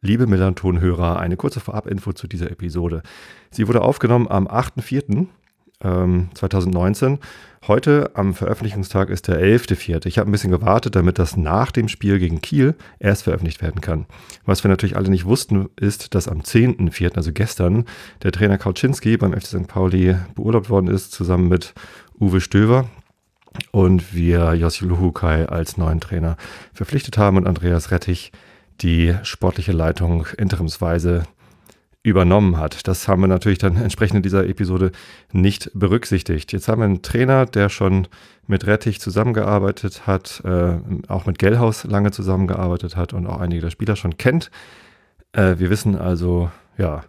Liebe Millanton-Hörer, eine kurze Vorabinfo zu dieser Episode. Sie wurde aufgenommen am 8.4.2019. Ähm, Heute am Veröffentlichungstag ist der 11.4. Ich habe ein bisschen gewartet, damit das nach dem Spiel gegen Kiel erst veröffentlicht werden kann. Was wir natürlich alle nicht wussten, ist, dass am 10.4., also gestern, der Trainer Kauczynski beim FC St. Pauli beurlaubt worden ist, zusammen mit Uwe Stöver und wir Josi Luhukai als neuen Trainer verpflichtet haben und Andreas Rettich die sportliche Leitung interimsweise übernommen hat. Das haben wir natürlich dann entsprechend in dieser Episode nicht berücksichtigt. Jetzt haben wir einen Trainer, der schon mit Rettich zusammengearbeitet hat, äh, auch mit Gellhaus lange zusammengearbeitet hat und auch einige der Spieler schon kennt. Äh, wir wissen also, ja,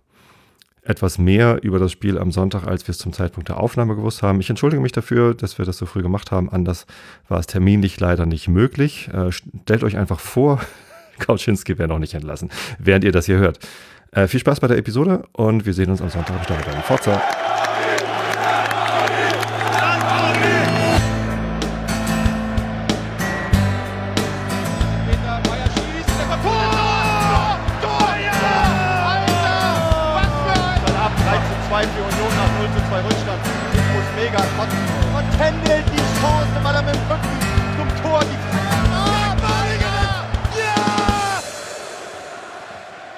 etwas mehr über das Spiel am Sonntag, als wir es zum Zeitpunkt der Aufnahme gewusst haben. Ich entschuldige mich dafür, dass wir das so früh gemacht haben. Anders war es terminlich leider nicht möglich. Äh, stellt euch einfach vor, Kauczynski wäre noch nicht entlassen, während ihr das hier hört. Äh, viel Spaß bei der Episode und wir sehen uns am Sonntag im Stadion. Forza!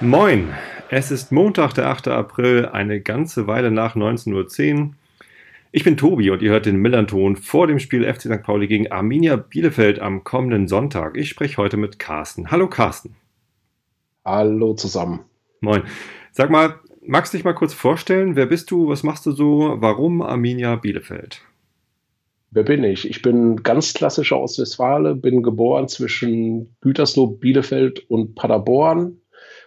Moin, es ist Montag, der 8. April, eine ganze Weile nach 19.10 Uhr. Ich bin Tobi und ihr hört den Millanton vor dem Spiel FC St. Pauli gegen Arminia Bielefeld am kommenden Sonntag. Ich spreche heute mit Carsten. Hallo Carsten. Hallo zusammen. Moin. Sag mal, magst du dich mal kurz vorstellen? Wer bist du? Was machst du so? Warum Arminia Bielefeld? Wer bin ich? Ich bin ganz klassischer aus Westfale, bin geboren zwischen Gütersloh, Bielefeld und Paderborn,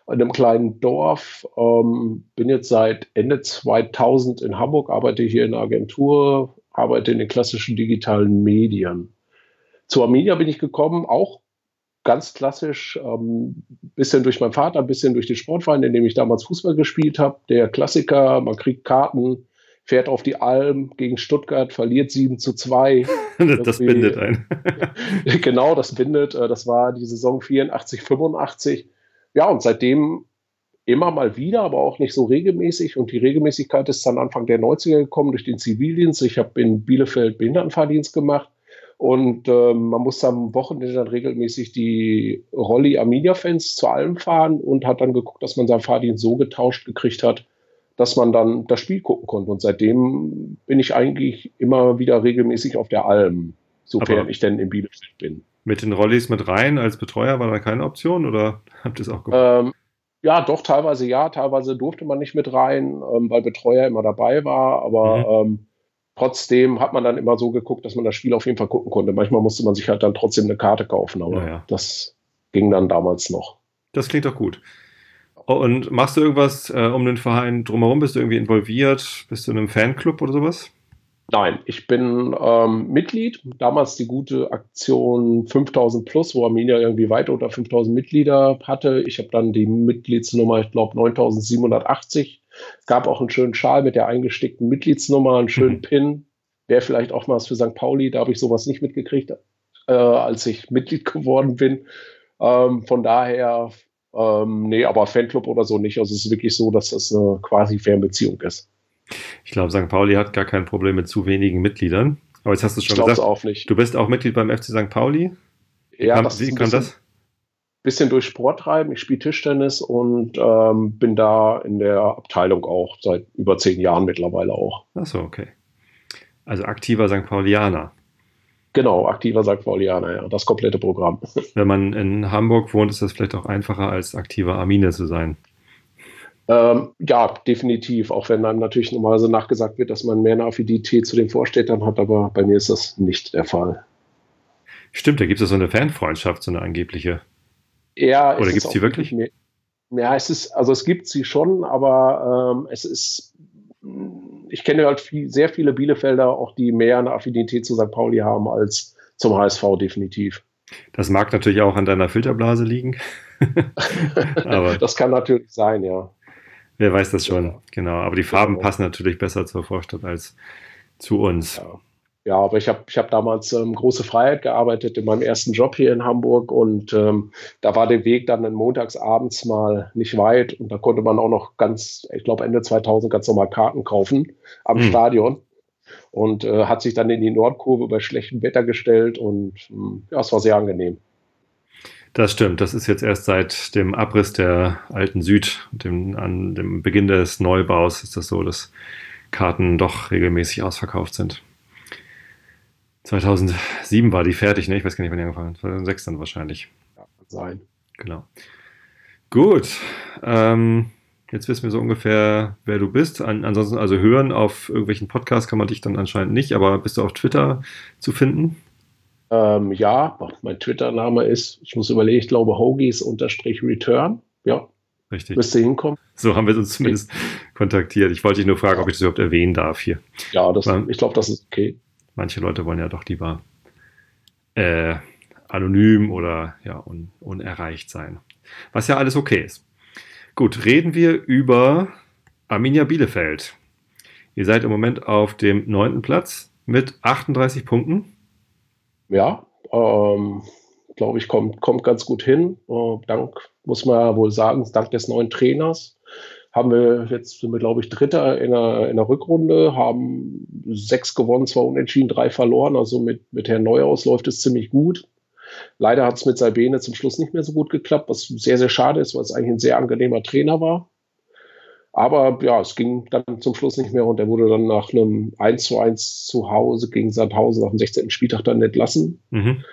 in einem kleinen Dorf. Ähm, bin jetzt seit Ende 2000 in Hamburg, arbeite hier in der Agentur, arbeite in den klassischen digitalen Medien. Zu Arminia bin ich gekommen, auch ganz klassisch, ähm, bisschen durch meinen Vater, ein bisschen durch den Sportverein, in dem ich damals Fußball gespielt habe. Der Klassiker, man kriegt Karten, fährt auf die Alm gegen Stuttgart, verliert 7 zu 2. das bindet ein. genau, das bindet. Äh, das war die Saison 84, 85 ja, und seitdem immer mal wieder, aber auch nicht so regelmäßig. Und die Regelmäßigkeit ist dann Anfang der 90er gekommen durch den Zivildienst. Ich habe in Bielefeld Behindertenfahrdienst gemacht. Und äh, man musste am Wochenende dann regelmäßig die Rolli Arminia-Fans zu allem fahren und hat dann geguckt, dass man seinen Fahrdienst so getauscht gekriegt hat, dass man dann das Spiel gucken konnte. Und seitdem bin ich eigentlich immer wieder regelmäßig auf der Alm, sofern Aber ich denn in Bielefeld bin. Mit den Rollis mit rein als Betreuer war da keine Option oder habt ihr es auch gemacht? Ähm, ja, doch, teilweise ja, teilweise durfte man nicht mit rein, ähm, weil Betreuer immer dabei war, aber mhm. ähm, trotzdem hat man dann immer so geguckt, dass man das Spiel auf jeden Fall gucken konnte. Manchmal musste man sich halt dann trotzdem eine Karte kaufen, aber naja. das ging dann damals noch. Das klingt doch gut. Und machst du irgendwas äh, um den Verein drumherum? Bist du irgendwie involviert? Bist du in einem Fanclub oder sowas? Nein, ich bin ähm, Mitglied. Damals die gute Aktion 5000 plus, wo Arminia irgendwie weit unter 5000 Mitglieder hatte. Ich habe dann die Mitgliedsnummer, ich glaube 9780. Es gab auch einen schönen Schal mit der eingestickten Mitgliedsnummer, einen schönen mhm. Pin. Wäre vielleicht auch mal was für St. Pauli. Da habe ich sowas nicht mitgekriegt, äh, als ich Mitglied geworden bin. Ähm, von daher, ähm, nee, aber Fanclub oder so nicht. Also es ist wirklich so, dass das eine quasi Fernbeziehung ist. Ich glaube, St. Pauli hat gar kein Problem mit zu wenigen Mitgliedern. Aber jetzt hast du schon ich gesagt, auch nicht. du bist auch Mitglied beim FC St. Pauli. Ja, kam, das wie kam das? Bisschen durch Sport treiben. Ich spiele Tischtennis und ähm, bin da in der Abteilung auch seit über zehn Jahren mittlerweile auch. Achso, okay. Also aktiver St. Paulianer. Genau, aktiver St. Paulianer, ja, das komplette Programm. Wenn man in Hamburg wohnt, ist das vielleicht auch einfacher als aktiver Armine zu sein. Ähm, ja, definitiv. Auch wenn einem natürlich normalerweise nachgesagt wird, dass man mehr eine Affinität zu den Vorstädtern hat, aber bei mir ist das nicht der Fall. Stimmt, da gibt es so eine Fanfreundschaft, so eine angebliche. Ja, oder gibt es die wirklich? Mehr, ja, es ist, also es gibt sie schon, aber ähm, es ist, ich kenne halt viel, sehr viele Bielefelder, auch die mehr eine Affinität zu St. Pauli haben als zum HSV, definitiv. Das mag natürlich auch an deiner Filterblase liegen. aber das kann natürlich sein, ja. Wer weiß das schon, genau. Aber die Farben genau. passen natürlich besser zur Vorstadt als zu uns. Ja. Ja, aber ich habe ich hab damals ähm, große Freiheit gearbeitet in meinem ersten Job hier in Hamburg und ähm, da war der Weg dann montags abends mal nicht weit und da konnte man auch noch ganz, ich glaube Ende 2000 ganz normal Karten kaufen am mhm. Stadion und äh, hat sich dann in die Nordkurve bei schlechtem Wetter gestellt und ähm, ja, es war sehr angenehm. Das stimmt. Das ist jetzt erst seit dem Abriss der alten Süd, dem, an dem Beginn des Neubaus, ist das so, dass Karten doch regelmäßig ausverkauft sind. 2007 war die fertig, ne? Ich weiß gar nicht, wann die angefangen hat. 2006 dann wahrscheinlich. Ja, kann sein. Genau. Gut. Ähm, jetzt wissen wir so ungefähr, wer du bist. An, ansonsten, also hören auf irgendwelchen Podcasts kann man dich dann anscheinend nicht, aber bist du auf Twitter zu finden? Ähm, ja, mein Twitter-Name ist, ich muss überlegen, ich glaube, Hogies-Return. Ja. Richtig. Müsste hinkommen. So haben wir uns zumindest okay. kontaktiert. Ich wollte dich nur fragen, ob ich das überhaupt erwähnen darf hier. Ja, das, ich glaube, das ist okay. Manche Leute wollen ja doch lieber äh, anonym oder ja, un, unerreicht sein. Was ja alles okay ist. Gut, reden wir über Arminia Bielefeld. Ihr seid im Moment auf dem neunten Platz mit 38 Punkten. Ja, ähm, glaube ich, kommt, kommt ganz gut hin. Äh, dank, muss man ja wohl sagen, dank des neuen Trainers haben wir jetzt, sind wir, glaube ich, Dritter in der, in der Rückrunde, haben sechs gewonnen, zwei unentschieden, drei verloren. Also mit, mit Herrn Neuhaus läuft es ziemlich gut. Leider hat es mit Sabine zum Schluss nicht mehr so gut geklappt, was sehr, sehr schade ist, weil es eigentlich ein sehr angenehmer Trainer war. Aber ja, es ging dann zum Schluss nicht mehr und er wurde dann nach einem 1 zu 1 zu Hause gegen Sandhausen nach dem 16. Spieltag dann entlassen. Mhm.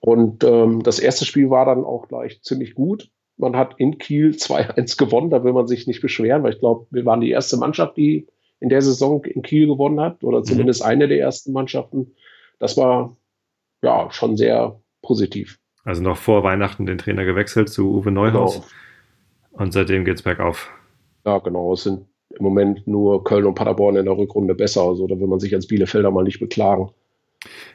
Und ähm, das erste Spiel war dann auch gleich ziemlich gut. Man hat in Kiel 2-1 gewonnen, da will man sich nicht beschweren, weil ich glaube, wir waren die erste Mannschaft, die in der Saison in Kiel gewonnen hat, oder mhm. zumindest mhm. eine der ersten Mannschaften. Das war ja schon sehr positiv. Also noch vor Weihnachten den Trainer gewechselt zu Uwe Neuhaus. Genau. Und seitdem geht es bergauf. Ja, genau. Es sind im Moment nur Köln und Paderborn in der Rückrunde besser. Also da will man sich als Bielefelder mal nicht beklagen.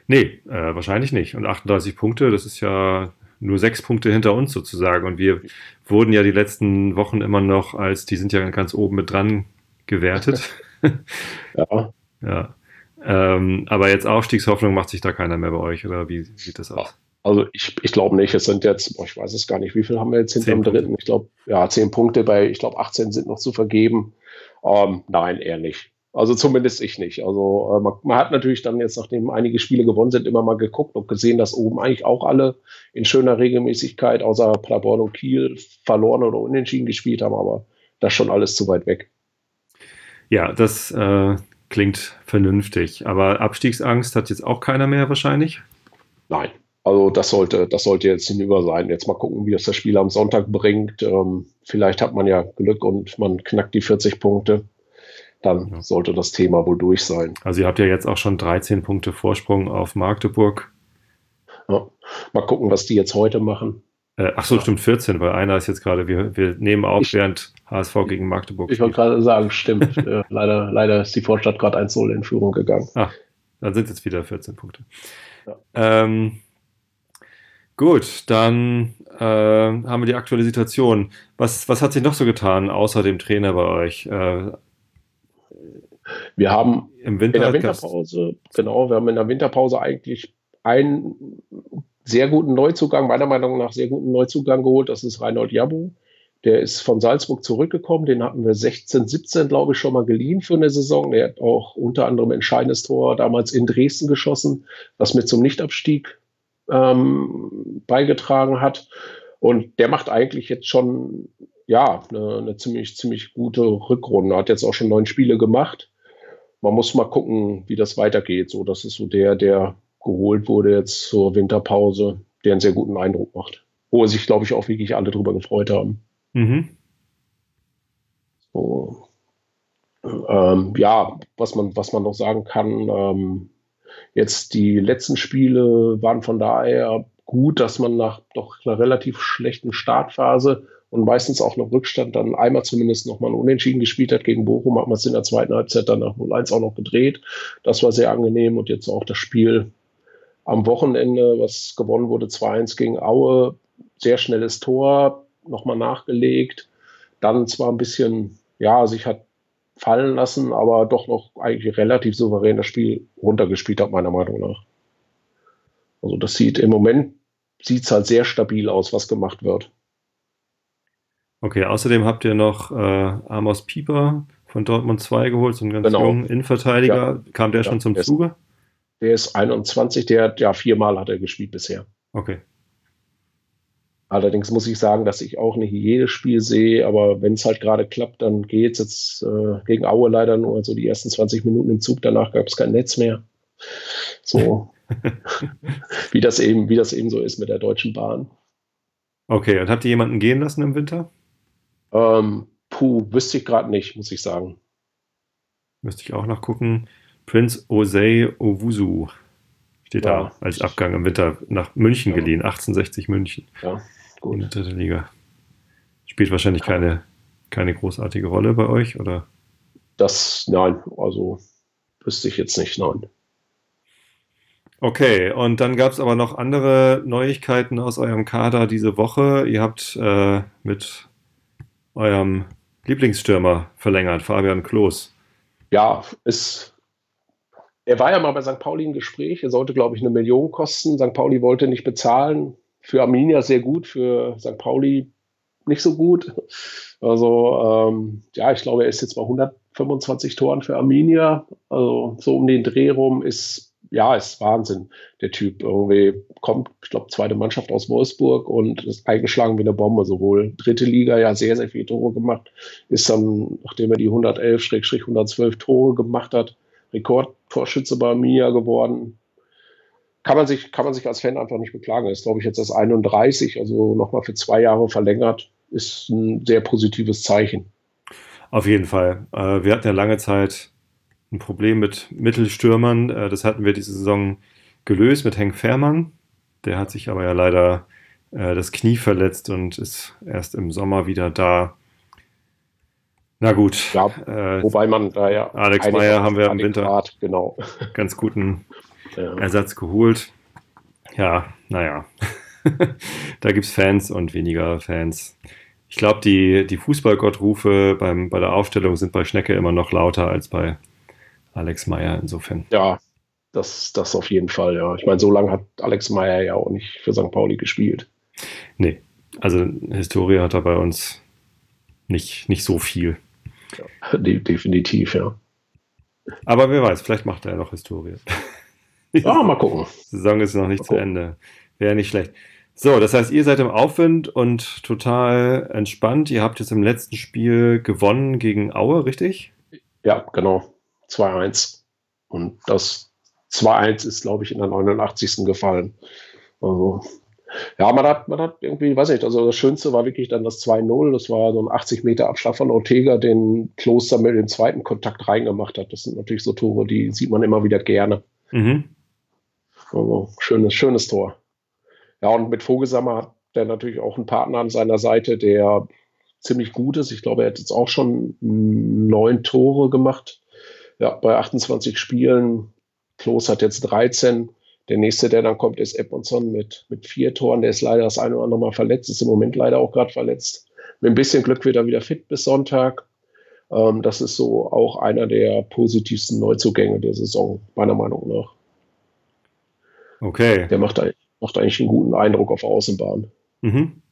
Nee, äh, wahrscheinlich nicht. Und 38 Punkte, das ist ja nur sechs Punkte hinter uns sozusagen. Und wir wurden ja die letzten Wochen immer noch als, die sind ja ganz oben mit dran gewertet. ja. ja. Ähm, aber jetzt Aufstiegshoffnung macht sich da keiner mehr bei euch, oder wie sieht das aus? Also ich, ich glaube nicht. Es sind jetzt, ich weiß es gar nicht, wie viel haben wir jetzt hinter dem dritten? Ich glaube, ja, zehn Punkte bei, ich glaube, 18 sind noch zu vergeben. Ähm, nein, eher nicht. Also zumindest ich nicht. Also äh, man, man, hat natürlich dann jetzt, nachdem einige Spiele gewonnen sind, immer mal geguckt und gesehen, dass oben eigentlich auch alle in schöner Regelmäßigkeit, außer Paderborn und Kiel, verloren oder unentschieden gespielt haben, aber das schon alles zu weit weg. Ja, das äh, klingt vernünftig. Aber Abstiegsangst hat jetzt auch keiner mehr wahrscheinlich? Nein. Also das sollte, das sollte jetzt hinüber sein. Jetzt mal gucken, wie das das Spiel am Sonntag bringt. Ähm, vielleicht hat man ja Glück und man knackt die 40 Punkte dann ja. sollte das Thema wohl durch sein. Also ihr habt ja jetzt auch schon 13 Punkte Vorsprung auf Magdeburg. Ja. Mal gucken, was die jetzt heute machen. Äh, ach so, stimmt 14, weil einer ist jetzt gerade, wir, wir nehmen auf, ich, während HSV gegen Magdeburg Ich wollte gerade sagen, stimmt. äh, leider, leider ist die Vorstadt gerade 1-0 in Führung gegangen. Ach, dann sind es jetzt wieder 14 Punkte. Ja. Ähm, gut, dann äh, haben wir die aktuelle Situation. Was, was hat sich noch so getan, außer dem Trainer bei euch? Äh, wir haben in der Winterpause, genau, wir haben in der Winterpause eigentlich einen sehr guten Neuzugang, meiner Meinung nach sehr guten Neuzugang geholt. Das ist Reinhold Jabo. Der ist von Salzburg zurückgekommen. Den hatten wir 16, 17, glaube ich, schon mal geliehen für eine Saison. Der hat auch unter anderem entscheidendes Tor damals in Dresden geschossen, was mit zum Nichtabstieg ähm, beigetragen hat. Und der macht eigentlich jetzt schon ja eine, eine ziemlich, ziemlich gute Rückrunde. Hat jetzt auch schon neun Spiele gemacht man muss mal gucken, wie das weitergeht. So, das ist so der, der geholt wurde jetzt zur Winterpause, der einen sehr guten Eindruck macht. Wo sich, glaube ich, auch wirklich alle drüber gefreut haben. Mhm. So. Ähm, ja, was man, was man noch sagen kann, ähm, jetzt die letzten Spiele waren von daher gut, dass man nach doch einer relativ schlechten Startphase und meistens auch noch Rückstand dann einmal zumindest nochmal Unentschieden gespielt hat gegen Bochum, hat man es in der zweiten Halbzeit dann nach 0-1 auch noch gedreht. Das war sehr angenehm und jetzt auch das Spiel am Wochenende, was gewonnen wurde, 2-1 gegen Aue, sehr schnelles Tor, nochmal nachgelegt. Dann zwar ein bisschen, ja, sich hat fallen lassen, aber doch noch eigentlich relativ souverän das Spiel runtergespielt hat, meiner Meinung nach. Also das sieht im Moment sieht es halt sehr stabil aus, was gemacht wird. Okay, außerdem habt ihr noch äh, Amos Pieper von Dortmund 2 geholt, so einen ganz Genau. jungen Innenverteidiger. Ja. Kam der Ja, schon zum der ist- Zuge? Der ist 21, der hat ja viermal hat er gespielt bisher. Okay. Allerdings muss ich sagen, dass ich auch nicht jedes Spiel sehe, aber wenn es halt gerade klappt, dann geht's jetzt äh, gegen Aue leider nur so die ersten 20 Minuten im Zug, danach gab es kein Netz mehr. So wie das eben, wie das eben so ist mit der Deutschen Bahn. Okay, und habt ihr jemanden gehen lassen im Winter? Ähm, puh, wüsste ich gerade nicht, muss ich sagen. Müsste ich auch nachgucken. Prince Osei Owusu steht Ja. da als Abgang im Winter nach München Ja. geliehen. 1860 München Ja, in gut. der dritte Liga. Spielt wahrscheinlich keine, keine großartige Rolle bei euch, oder? Das, nein, also wüsste ich jetzt nicht, nein. Okay, und dann gab es aber noch andere Neuigkeiten aus eurem Kader diese Woche. Ihr habt äh, mit eurem Lieblingsstürmer verlängert, Fabian Klos. Ja, ist. Er war ja mal bei St. Pauli im Gespräch. Er sollte, glaube ich, eine Million kosten. St. Pauli wollte nicht bezahlen. Für Arminia sehr gut, für St. Pauli nicht so gut. Also, ähm, ja, ich glaube, er ist jetzt bei 125 Toren für Arminia. Also, so um den Dreh rum ist, ja, ist Wahnsinn. Der Typ irgendwie kommt, ich glaube, zweite Mannschaft aus Wolfsburg und ist eingeschlagen wie eine Bombe. Sowohl dritte Liga, ja, sehr, sehr viele Tore gemacht. Ist dann, nachdem er die 111-112 Tore gemacht hat, Rekordtorschütze bei Arminia geworden. Kann man, sich, kann man sich als Fan einfach nicht beklagen. Ist, glaube ich, jetzt erst 31, also nochmal für zwei Jahre verlängert. Ist ein sehr positives Zeichen. Auf jeden Fall. Äh, wir hatten ja lange Zeit ein Problem mit Mittelstürmern. Äh, das hatten wir diese Saison gelöst mit Henk Fährmann. Der hat sich aber ja leider äh, das Knie verletzt und ist erst im Sommer wieder da. Na gut, Ja, wobei man da ja. Alex Meyer haben wir im Winter adäquat, Genau. ganz guten Ja. Ersatz geholt. Ja, naja. da gibt es Fans und weniger Fans. Ich glaube, die, die Fußballgottrufe beim, bei der Aufstellung sind bei Schnecke immer noch lauter als bei Alex Meyer insofern. ja, das, das auf jeden Fall, ja. Ich meine, so lange hat Alex Meyer ja auch nicht für St. Pauli gespielt. Nee, also Historie hat er bei uns nicht, nicht so viel. De definitiv, ja. Aber wer weiß, vielleicht macht er ja noch Historie. Ja, mal gucken. Die Saison ist noch nicht Mal zu gucken. Ende. Wäre nicht schlecht. So, das heißt, ihr seid im Aufwind und total entspannt. Ihr habt jetzt im letzten Spiel gewonnen gegen Aue, richtig? Ja, genau. 2-1. Und das 2-1 ist, glaube ich, in der 89. gefallen. Also, ja, man hat, man hat irgendwie, weiß nicht, also das Schönste war wirklich dann das 2-0. Das war so ein 80 Meter Abschlag von Ortega, den Kloster mit dem zweiten Kontakt reingemacht hat. Das sind natürlich so Tore, die sieht man immer wieder gerne. Mhm. Also, schönes, schönes Tor. Ja, und mit Vogelsammer hat der natürlich auch einen Partner an seiner Seite, der ziemlich gut ist. Ich glaube, er hat jetzt auch schon neun Tore gemacht. Ja, bei 28 Spielen. Klos hat jetzt 13. Der nächste, der dann kommt, ist Edmondson mit, mit vier Toren. Der ist leider das eine oder andere Mal verletzt, ist im Moment leider auch gerade verletzt. Mit ein bisschen Glück wird er wieder fit bis Sonntag. Ähm, das ist so auch einer der positivsten Neuzugänge der Saison, meiner Meinung nach. Okay. Der macht, macht eigentlich einen guten Eindruck auf Außenbahn. Mhm.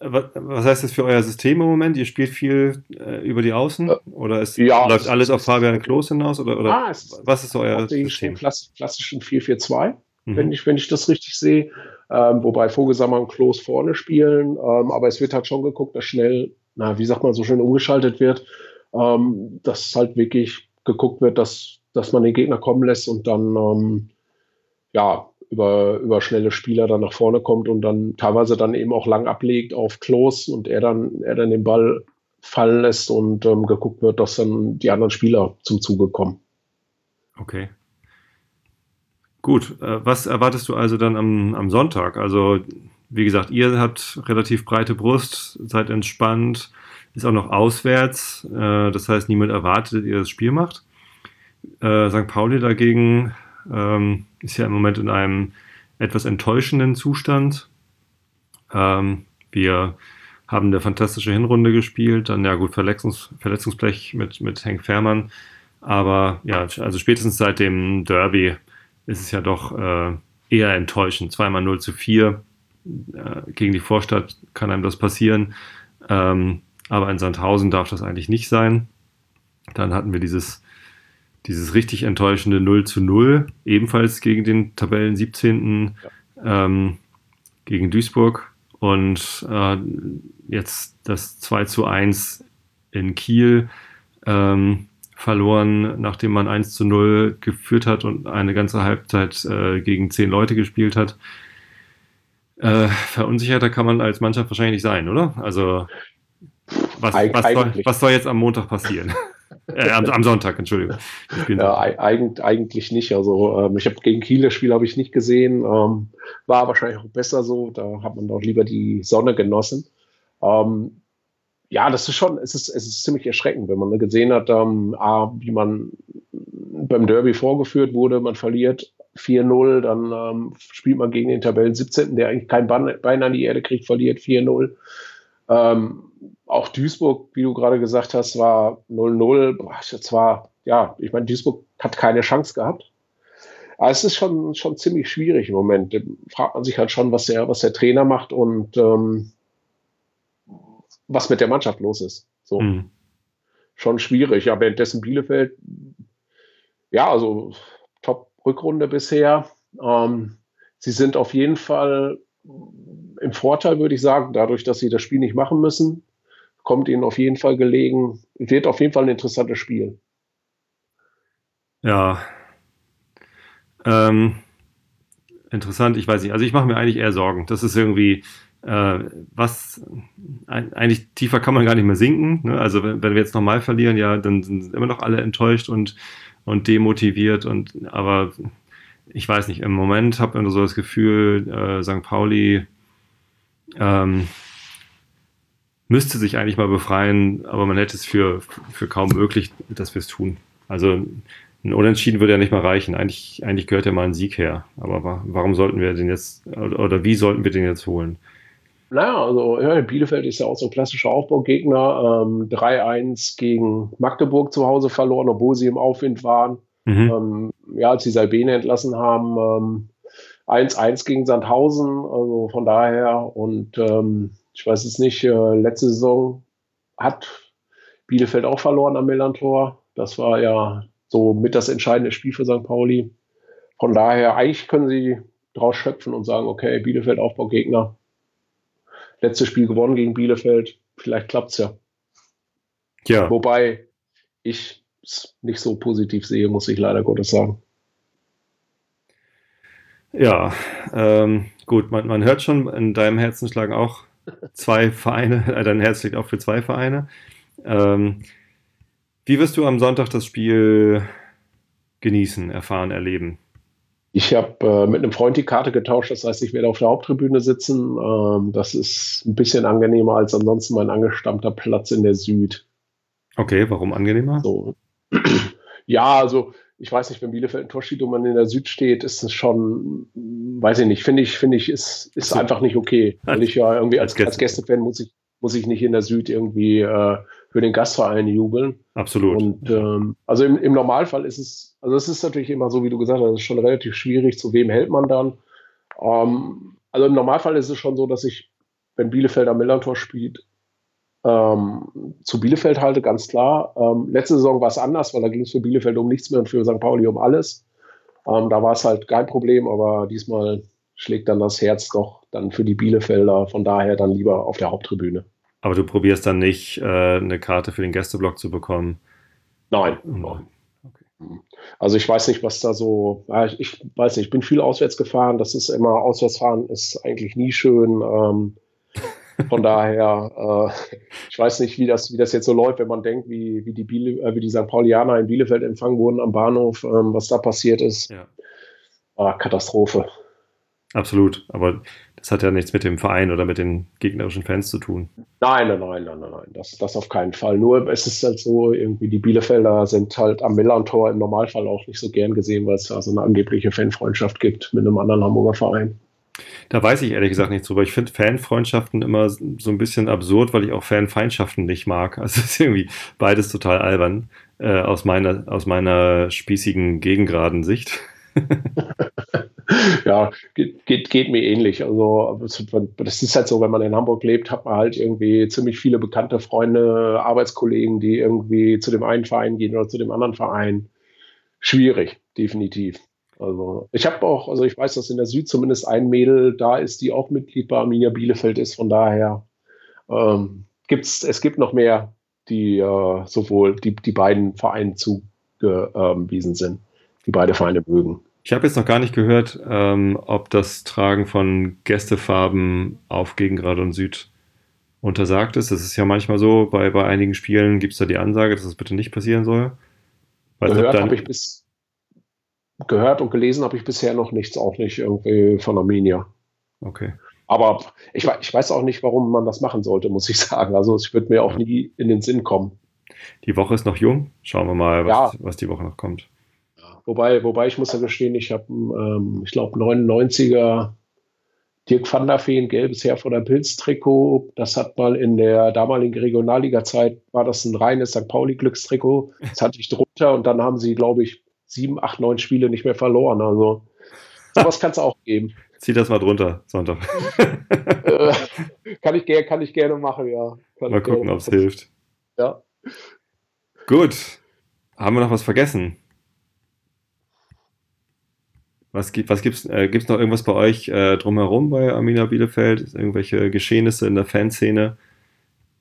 Was, heißt das für euer System im Moment? Ihr spielt viel äh, über die Außen? Äh, Oder ist, ja, läuft es- alles es- auf Fabian Klos hinaus? Oder, oder Ah, es- was ist euer System? klass klassischen 4-4-2, Mhm. wenn, ich, wenn ich das richtig sehe. Ähm, wobei Vogelsammer und Klos vorne spielen. Ähm, aber es wird halt schon geguckt, dass schnell, na, wie sagt man, so schön umgeschaltet wird. Ähm, dass halt wirklich geguckt wird, dass, dass man den Gegner kommen lässt und dann ähm, ja, über, über schnelle Spieler dann nach vorne kommt und dann teilweise dann eben auch lang ablegt auf Klos und er dann, er dann den Ball fallen lässt und ähm, geguckt wird, dass dann die anderen Spieler zum Zuge kommen. Okay. Gut, äh, was erwartest du also dann am, am Sonntag? Also, wie gesagt, ihr habt relativ breite Brust, seid entspannt, ist auch noch auswärts. Äh, das heißt, niemand erwartet, dass ihr das Spiel macht. Äh, St. Pauli dagegen ähm, ist ja im Moment in einem etwas enttäuschenden Zustand. Ähm, wir haben eine fantastische Hinrunde gespielt. Dann, ja gut, Verletzungs Verletzungsblech mit, mit Henk Fährmann. Aber ja, also spätestens seit dem Derby ist es ja doch äh, eher enttäuschend. Zweimal 0 zu 4 äh, gegen die Vorstadt kann einem das passieren. Ähm, aber in Sandhausen darf das eigentlich nicht sein. Dann hatten wir dieses, dieses richtig enttäuschende 0 zu 0, ebenfalls gegen den Tabellen 17. Ja. Ähm, gegen Duisburg. Und äh, jetzt das 2 zu 1 in Kiel ähm, verloren, nachdem man 1 zu 0 geführt hat und eine ganze Halbzeit äh, gegen zehn Leute gespielt hat. Äh, verunsicherter kann man als Mannschaft wahrscheinlich nicht sein, oder? Also was, was, soll, was soll, jetzt am Montag passieren? äh, am, am, Sonntag, Entschuldigung. Ja, eigentlich, nicht. Also ähm, ich habe gegen Kiel das Spiel habe ich nicht gesehen. Ähm, war wahrscheinlich auch besser so. Da hat man doch lieber die Sonne genossen. Ähm, ja, das ist schon, es ist, es ist ziemlich erschreckend, wenn man gesehen hat, ähm, A, wie man beim Derby vorgeführt wurde, man verliert 4-0, dann ähm, spielt man gegen den Tabellen 17., der eigentlich kein Bein an die Erde kriegt, verliert 4-0. Ähm, auch Duisburg, wie du gerade gesagt hast, war 0-0. Das war, ja, ich meine, Duisburg hat keine Chance gehabt. Aber es ist schon, schon ziemlich schwierig im Moment. Da fragt man sich halt schon, was der, was der Trainer macht und ähm, was mit der Mannschaft los ist. So. Mhm. Schon schwierig. Aber währenddessen Bielefeld, ja, also Top-Rückrunde bisher. Ähm, sie sind auf jeden Fall im Vorteil, würde ich sagen, dadurch, dass sie das Spiel nicht machen müssen, kommt ihnen auf jeden Fall gelegen. Wird auf jeden Fall ein interessantes Spiel. Ja. Ähm, interessant, ich weiß nicht. Also ich mache mir eigentlich eher Sorgen. Das ist irgendwie, äh, was eigentlich tiefer kann man gar nicht mehr sinken. Ne? Also wenn, wenn, wir jetzt nochmal verlieren, ja, dann sind immer noch alle enttäuscht und, und demotiviert. Und aber ich weiß nicht, im Moment habe ich so das Gefühl, äh, St. Pauli ähm, müsste sich eigentlich mal befreien, aber man hätte es für, für kaum möglich, dass wir es tun. Also ein Unentschieden würde ja nicht mal reichen. Eigentlich, eigentlich gehört ja mal ein Sieg her. Aber warum sollten wir den jetzt, oder wie sollten wir den jetzt holen? Naja, also ja, Bielefeld ist ja auch so ein klassischer Aufbaugegner. Ähm, 3-1 gegen Magdeburg zu Hause verloren, obwohl sie im Aufwind waren. Mhm. Ähm, ja, als sie Salbene entlassen haben, 1-1 ähm, gegen Sandhausen. Also von daher und ähm, ich weiß es nicht, äh, letzte Saison hat Bielefeld auch verloren am Millantor. Das war ja so mit das entscheidende Spiel für St. Pauli. Von daher, eigentlich können sie draus schöpfen und sagen, okay, Bielefeld Aufbaugegner, letztes Spiel gewonnen gegen Bielefeld. Vielleicht klappt es ja. Ja. Wobei ich es nicht so positiv sehe, muss ich leider Gottes sagen. Ja, ähm, gut, man, man hört schon in deinem Herzen schlagen auch zwei Vereine, äh, dein Herz liegt auch für zwei Vereine. Ähm, wie wirst du am Sonntag das Spiel genießen, erfahren, erleben? Ich habe äh, mit einem Freund die Karte getauscht, das heißt, ich werde auf der Haupttribüne sitzen. Ähm, das ist ein bisschen angenehmer als ansonsten mein angestammter Platz in der Süd. Okay, warum angenehmer? So. Ja, also ich weiß nicht, wenn Bielefeld ein Tor steht und man in der Süd steht, ist es schon, weiß ich nicht, finde ich, finde ich, ist, ist so. einfach nicht okay. Weil ich ja irgendwie als, als Gästefan muss ich, muss ich nicht in der Süd irgendwie äh, für den Gastverein jubeln. Absolut. Und ähm, also im, im Normalfall ist es, also es ist natürlich immer so, wie du gesagt hast, es ist schon relativ schwierig, zu wem hält man dann. Ähm, also im Normalfall ist es schon so, dass ich, wenn Bielefeld am Millantor spielt, ähm, zu Bielefeld halte, ganz klar. Ähm, letzte Saison war es anders, weil da ging es für Bielefeld um nichts mehr und für St. Pauli um alles. Ähm, da war es halt kein Problem, aber diesmal schlägt dann das Herz doch dann für die Bielefelder. Von daher dann lieber auf der Haupttribüne. Aber du probierst dann nicht, äh, eine Karte für den Gästeblock zu bekommen? Nein. nein. Okay. Also ich weiß nicht, was da so, ich weiß nicht, ich bin viel auswärts gefahren, das ist immer, Auswärtsfahren ist eigentlich nie schön. Von daher, äh, ich weiß nicht, wie das, wie das jetzt so läuft, wenn man denkt, wie, wie, die, Biele, äh, wie die St. Paulianer in Bielefeld empfangen wurden am Bahnhof, ähm, was da passiert ist. Ja. Ah, Katastrophe. Absolut, aber das hat ja nichts mit dem Verein oder mit den gegnerischen Fans zu tun. Nein, nein, nein, nein, nein, das, das auf keinen Fall. Nur es ist halt so, irgendwie die Bielefelder sind halt am Millantor im Normalfall auch nicht so gern gesehen, weil es da so eine angebliche Fanfreundschaft gibt mit einem anderen Hamburger Verein. Da weiß ich ehrlich gesagt nichts drüber. Ich finde Fanfreundschaften immer so ein bisschen absurd, weil ich auch Fanfeindschaften nicht mag. Also es ist irgendwie beides total albern äh, aus, meiner, aus meiner spießigen, gegengraden Sicht. ja, geht, geht, geht, mir ähnlich. Also das ist halt so, wenn man in Hamburg lebt, hat man halt irgendwie ziemlich viele bekannte Freunde, Arbeitskollegen, die irgendwie zu dem einen Verein gehen oder zu dem anderen Verein. Schwierig, definitiv. Also ich habe auch, also ich weiß, dass in der Süd zumindest ein Mädel da ist, die auch Mitglied bei Arminia Bielefeld ist. Von daher ähm, gibt's, es gibt noch mehr, die äh, sowohl die, die beiden Vereinen zugewiesen sind, die beide Vereine mögen. Ich habe jetzt noch gar nicht gehört, ähm, ob das Tragen von Gästefarben auf Gegengrad und Süd untersagt ist. Das ist ja manchmal so, bei, bei einigen Spielen gibt es da die Ansage, dass das bitte nicht passieren soll. Weil gehört habe ich bis gehört und gelesen habe ich bisher noch nichts, auch nicht irgendwie von Arminia. Okay. Aber ich, ich weiß auch nicht, warum man das machen sollte, muss ich sagen. Also es wird mir auch ja. nie in den Sinn kommen. Die Woche ist noch jung. Schauen wir mal, was, ja. was die Woche noch kommt. Wobei, wobei ich muss ja gestehen, ich habe, ähm, ich glaube, 99er Dirk van der Feen, gelbes Herr von der Pilz-Trikot. Das hat mal in der damaligen Regionalliga-Zeit, war das ein reines St. Pauli-Glückstrikot. Das hatte ich drunter und dann haben sie, glaube ich, sieben, acht, neun Spiele nicht mehr verloren. Also sowas kann es auch geben. Zieh das mal drunter, Sonntag. Äh, kann, ich, kann ich gerne machen, ja. Kann mal gucken, ob es hilft. Ja. Gut. Haben wir noch was vergessen? Was gibt was gibt's, äh, gibt's noch irgendwas bei euch äh, drumherum bei Arminia Bielefeld? Irgendwelche Geschehnisse in der Fanszene?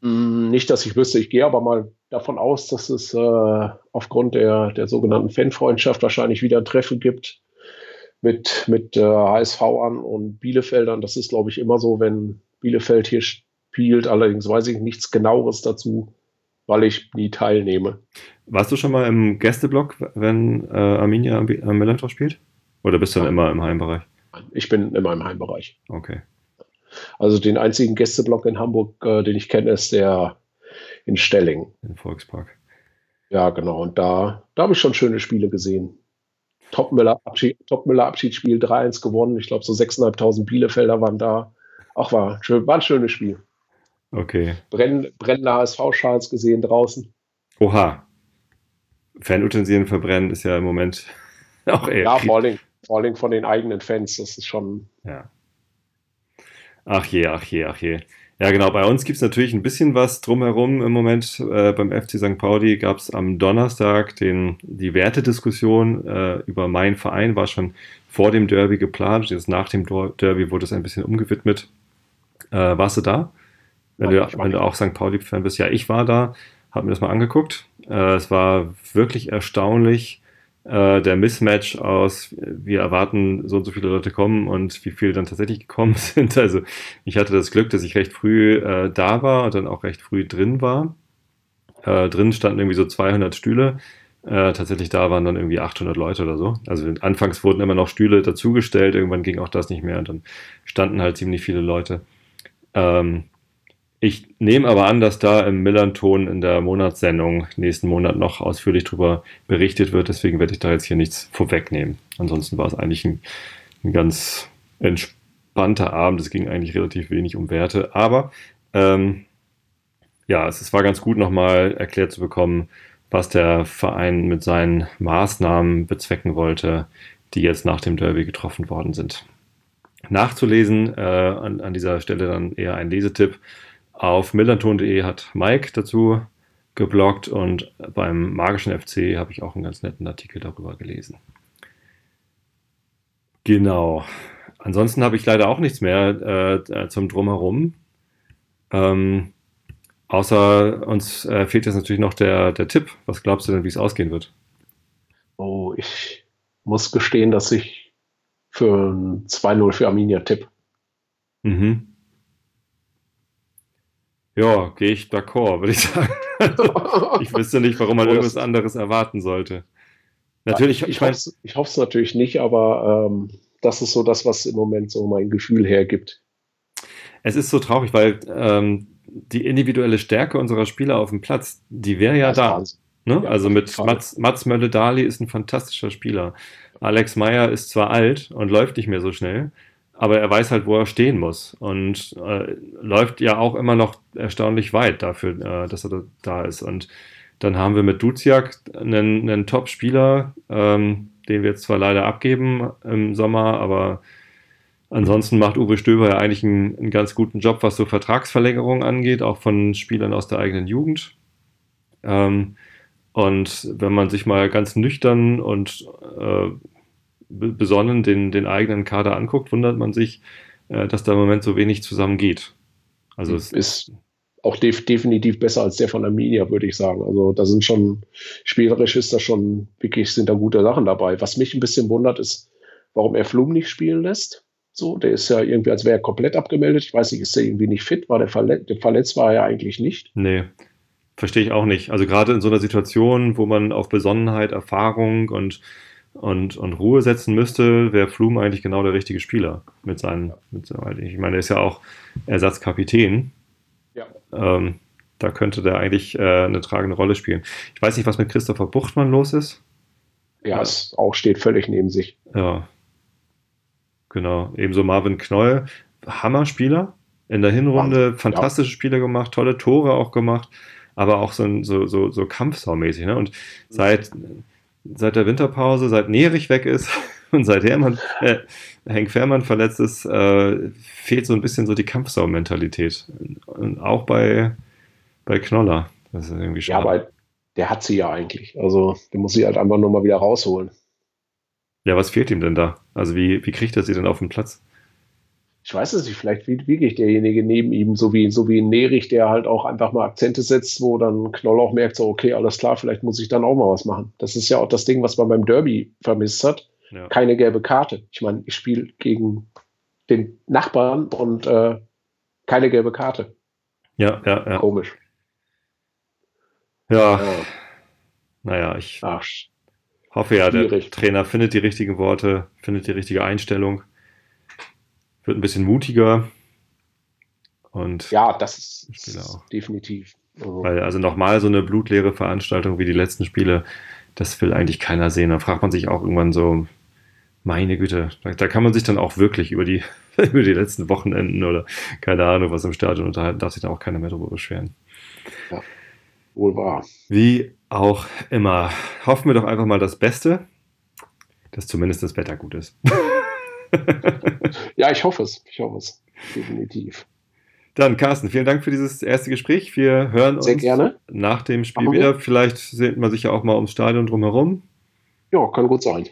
Mm, nicht, dass ich wüsste, ich gehe aber mal davon aus, dass es äh, aufgrund der, der sogenannten Fanfreundschaft wahrscheinlich wieder ein Treffen gibt mit, mit äh, HSV-An und Bielefeldern. Das ist, glaube ich, immer so, wenn Bielefeld hier spielt. Allerdings weiß ich nichts genaueres dazu, weil ich nie teilnehme. Warst du schon mal im Gästeblock, wenn äh, Arminia am Millantor spielt? Oder bist du dann immer im Heimbereich? Ich bin immer im Heimbereich. Okay. Also den einzigen Gästeblock in Hamburg, äh, den ich kenne, ist der in Stelling. Im Volkspark. Ja, genau. Und da, da habe ich schon schöne Spiele gesehen. Topmüller Abschied, Top Abschiedsspiel 3-1 gewonnen. Ich glaube, so 6.500 Bielefelder waren da. Ach, war, war ein schönes Spiel. Okay. Brenn, brennende HSV-Schals gesehen draußen. Oha. Fanutensilien verbrennen ist ja im Moment auch eher. Ja, vor allem, vor allem von den eigenen Fans. Das ist schon. Ja. Ach je, ach je, ach je. Ja, genau. Bei uns gibt es natürlich ein bisschen was drumherum im Moment. Äh, beim FC St. Pauli gab es am Donnerstag den, die Wertediskussion äh, über meinen Verein, war schon vor dem Derby geplant. Jetzt nach dem Derby wurde es ein bisschen umgewidmet. Äh, warst du da? Wenn, ja, du, wenn du auch St. Pauli-Fan bist. Ja, ich war da, habe mir das mal angeguckt. Äh, es war wirklich erstaunlich, äh, der Mismatch aus, wir erwarten, so und so viele Leute kommen und wie viele dann tatsächlich gekommen sind. Also ich hatte das Glück, dass ich recht früh äh, da war und dann auch recht früh drin war. Äh, drin standen irgendwie so 200 Stühle. Äh, tatsächlich da waren dann irgendwie 800 Leute oder so. Also anfangs wurden immer noch Stühle dazugestellt, irgendwann ging auch das nicht mehr und dann standen halt ziemlich viele Leute. Ähm, ich nehme aber an, dass da im Millanton in der Monatssendung nächsten Monat noch ausführlich darüber berichtet wird. Deswegen werde ich da jetzt hier nichts vorwegnehmen. Ansonsten war es eigentlich ein, ein ganz entspannter Abend. Es ging eigentlich relativ wenig um Werte. Aber ähm, ja, es, es war ganz gut nochmal erklärt zu bekommen, was der Verein mit seinen Maßnahmen bezwecken wollte, die jetzt nach dem Derby getroffen worden sind. Nachzulesen äh, an, an dieser Stelle dann eher ein Lesetipp auf millanton.de hat Mike dazu gebloggt und beim Magischen FC habe ich auch einen ganz netten Artikel darüber gelesen. Genau. Ansonsten habe ich leider auch nichts mehr äh, zum Drumherum. Ähm, außer uns äh, fehlt jetzt natürlich noch der, der Tipp. Was glaubst du denn, wie es ausgehen wird? Oh, ich muss gestehen, dass ich für ein 2-0 für Arminia tipp. Mhm. Ja, gehe ich d'accord, würde ich sagen. ich wüsste nicht, warum man irgendwas anderes erwarten sollte. Natürlich, ich, ich, hoffe ich hoffe es natürlich nicht, aber ähm, das ist so das, was im Moment so mein Gefühl hergibt. Es ist so traurig, weil ähm, die individuelle Stärke unserer Spieler auf dem Platz, die wäre ja da. Ne? Ja, also mit Mats, Mats Mölle-Dali ist ein fantastischer Spieler. Alex Meyer ist zwar alt und läuft nicht mehr so schnell, aber er weiß halt, wo er stehen muss und äh, läuft ja auch immer noch erstaunlich weit dafür, äh, dass er da ist. Und dann haben wir mit Duziak einen, einen Top-Spieler, ähm, den wir jetzt zwar leider abgeben im Sommer, aber ansonsten macht Uwe Stöber ja eigentlich einen, einen ganz guten Job, was so Vertragsverlängerungen angeht, auch von Spielern aus der eigenen Jugend. Ähm, und wenn man sich mal ganz nüchtern und äh, besonnen den, den eigenen Kader anguckt, wundert man sich, äh, dass da im Moment so wenig zusammengeht. Also es ist auch def definitiv besser als der von Arminia, würde ich sagen. Also da sind schon, spielerisch ist da schon wirklich, sind da gute Sachen dabei. Was mich ein bisschen wundert, ist, warum er Flum nicht spielen lässt. So, der ist ja irgendwie, als wäre er komplett abgemeldet. Ich weiß nicht, ist er irgendwie nicht fit? War der verletzt? Verletzt war er ja eigentlich nicht. Nee, verstehe ich auch nicht. Also gerade in so einer Situation, wo man auf Besonnenheit, Erfahrung und und, und Ruhe setzen müsste, wäre Flum eigentlich genau der richtige Spieler mit seinen, mit, ich meine, er ist ja auch Ersatzkapitän. Ja. Ähm, da könnte der eigentlich äh, eine tragende Rolle spielen. Ich weiß nicht, was mit Christopher Buchtmann los ist. Ja, es auch steht völlig neben sich. Ja. Genau. Ebenso Marvin Knoll, Hammer-Spieler. In der Hinrunde Wahnsinn. fantastische ja. Spiele gemacht, tolle Tore auch gemacht, aber auch so, so, so, so Kampfsau-mäßig. Ne? Und seit seit der Winterpause, seit Nerich weg ist und seit Hermann, äh, Henk Fährmann verletzt ist, äh, fehlt so ein bisschen so die Kampfsau-Mentalität. Und auch bei, bei Knoller. Das ist irgendwie schade. Ja, aber der hat sie ja eigentlich. Also, der muss sie halt einfach nur mal wieder rausholen. Ja, was fehlt ihm denn da? Also, wie, wie kriegt er sie denn auf den Platz? Ich weiß es nicht, vielleicht wirklich derjenige neben ihm, so wie, so wie ein Nerich, der halt auch einfach mal Akzente setzt, wo dann Knoll auch merkt, so, okay, alles klar, vielleicht muss ich dann auch mal was machen. Das ist ja auch das Ding, was man beim Derby vermisst hat. Ja. Keine gelbe Karte. Ich meine, ich spiele gegen den Nachbarn und äh, keine gelbe Karte. Ja, ja, ja. Komisch. Ja. ja. Naja, ich Ach, hoffe ja, schwierig. der Trainer findet die richtigen Worte, findet die richtige Einstellung wird ein bisschen mutiger. Und ja, das ist definitiv. Also Weil also nochmal so eine blutleere Veranstaltung wie die letzten Spiele, das will eigentlich keiner sehen. Da fragt man sich auch irgendwann so, meine Güte, da, da kann man sich dann auch wirklich über die, über die letzten Wochenenden oder keine Ahnung, was im Stadion unterhalten, darf sich da auch keiner mehr drüber beschweren. Ja, wohl wahr. Wie auch immer. Hoffen wir doch einfach mal das Beste, dass zumindest das Wetter gut ist. ja, ich hoffe es. Ich hoffe es. Definitiv. Dann, Carsten, vielen Dank für dieses erste Gespräch. Wir hören Sehr uns gerne. nach dem Spiel wieder. Vielleicht sehen wir sich ja auch mal ums Stadion drumherum. Ja, kann gut sein.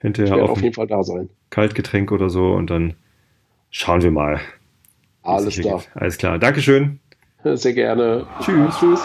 Hinterher ich auf jeden Fall da sein. Kaltgetränk oder so und dann schauen wir mal. Alles klar. Alles klar. Dankeschön. Sehr gerne. Tschüss. Tschüss.